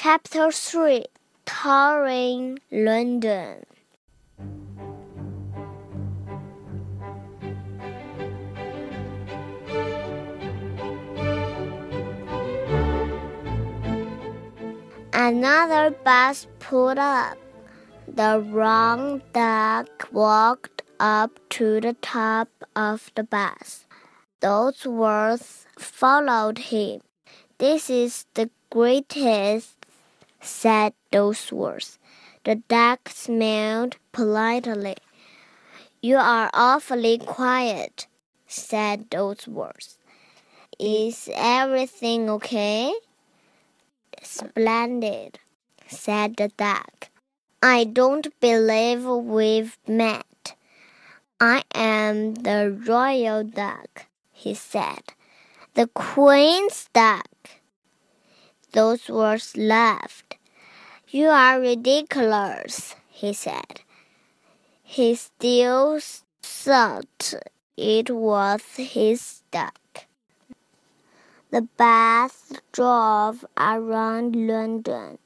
Chapter 3 Touring London. Another bus pulled up. The wrong duck walked up to the top of the bus. Dodsworth followed him. This is the greatest, said Dodsworth. The duck smiled politely. You are awfully quiet, said Dodsworth. Is everything okay? Splendid, said the duck. I don't believe we've met. I am the royal duck, he said. The queen's duck. Dodsworth laughed. You are ridiculous, he said. He still thought it was his duck. The bus drove around London.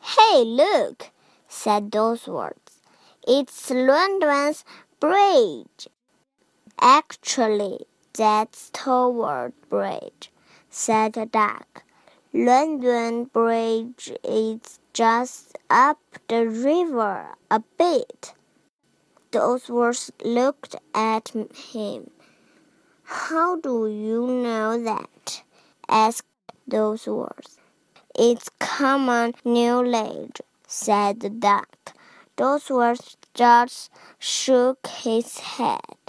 Hey, look, said Dodsworth. It's London's bridge. Actually, that's Tower Bridge, said the duck. London Bridge is just up the river a bit. Dodsworth looked at him. How do you know that? asked Dodsworth. It's common knowledge, said the duck. Dodsworth just shook his head.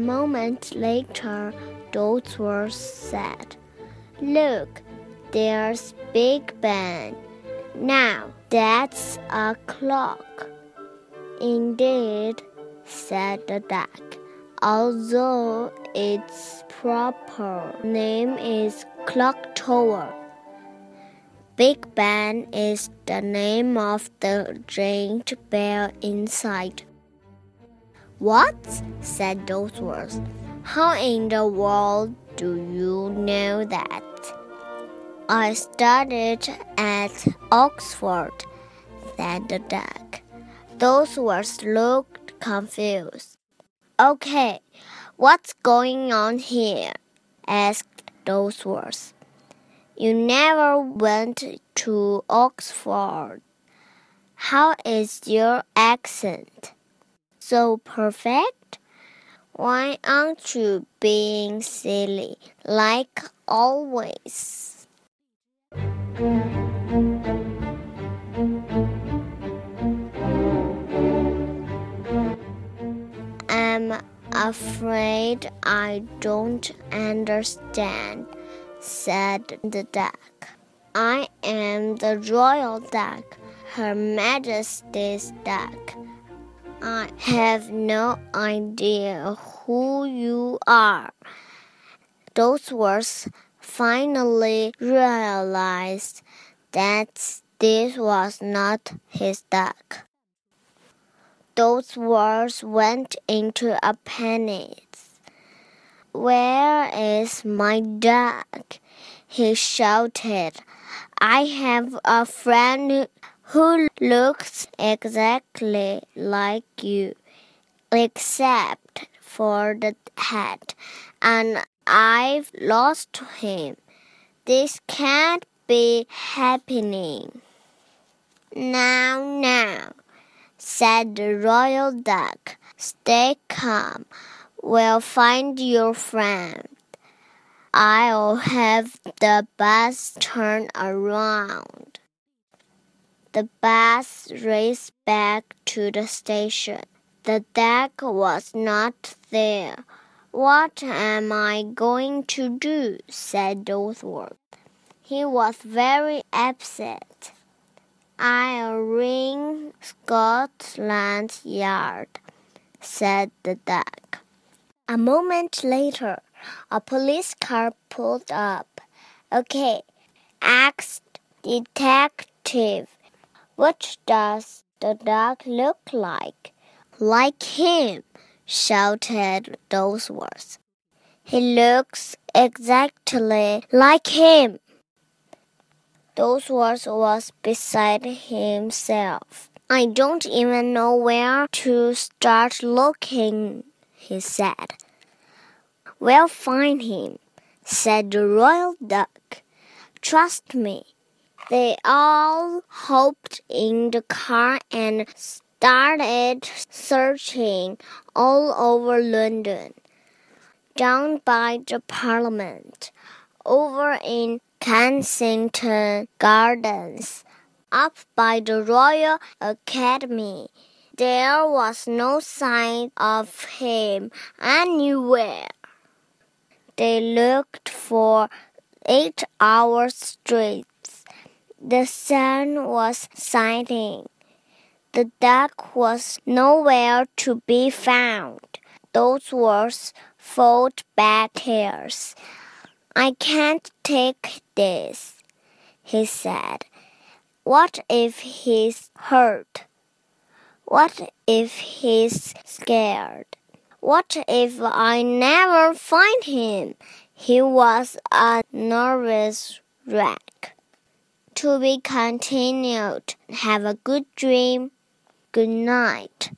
A moment later, words said, Look, there's Big Ben. Now that's a clock. Indeed, said the duck, although its proper name is Clock Tower. Big Ben is the name of the giant bell inside. What? said Dodsworth. How in the world do you know that? I studied at Oxford, said the duck. Dodsworth looked confused. Okay, what's going on here? asked Dodsworth. You never went to Oxford. How is your accent? So perfect? Why aren't you being silly like always? I'm afraid I don't understand, said the duck. I am the royal duck, Her Majesty's duck. I have no idea who you are. Dodsworth finally realized that this was not his duck. Dodsworth went into a panic. Where is my duck? He shouted. I have a friend who looks exactly like you, except for the hat, and I've lost him. This can't be happening. Now, now, said the royal duck, stay calm. We'll find your friend. I'll have the bus turn around. The bus raced back to the station. The duck was not there. What am I going to do? said Dodsworth. He was very upset. I'll ring Scotland Yard, said the duck. A moment later, a police car pulled up. Okay, asked Detective, what does the duck look like? like him, shouted Dodsworth. He looks exactly like him. Dodsworth was beside himself. I don't even know where to start looking, he said. We'll find him, said the royal duck. Trust me. They all hopped in the car and started searching all over London. Down by the Parliament, over in Kensington Gardens, up by the Royal Academy. There was no sign of him anywhere. They looked for eight hours straight. The sun was setting. The duck was nowhere to be found. Dodsworth fold back hairs. I can't take this, he said. What if he's hurt? What if he's scared? What if I never find him? He was a nervous wreck. To be continued. Have a good dream. Good night.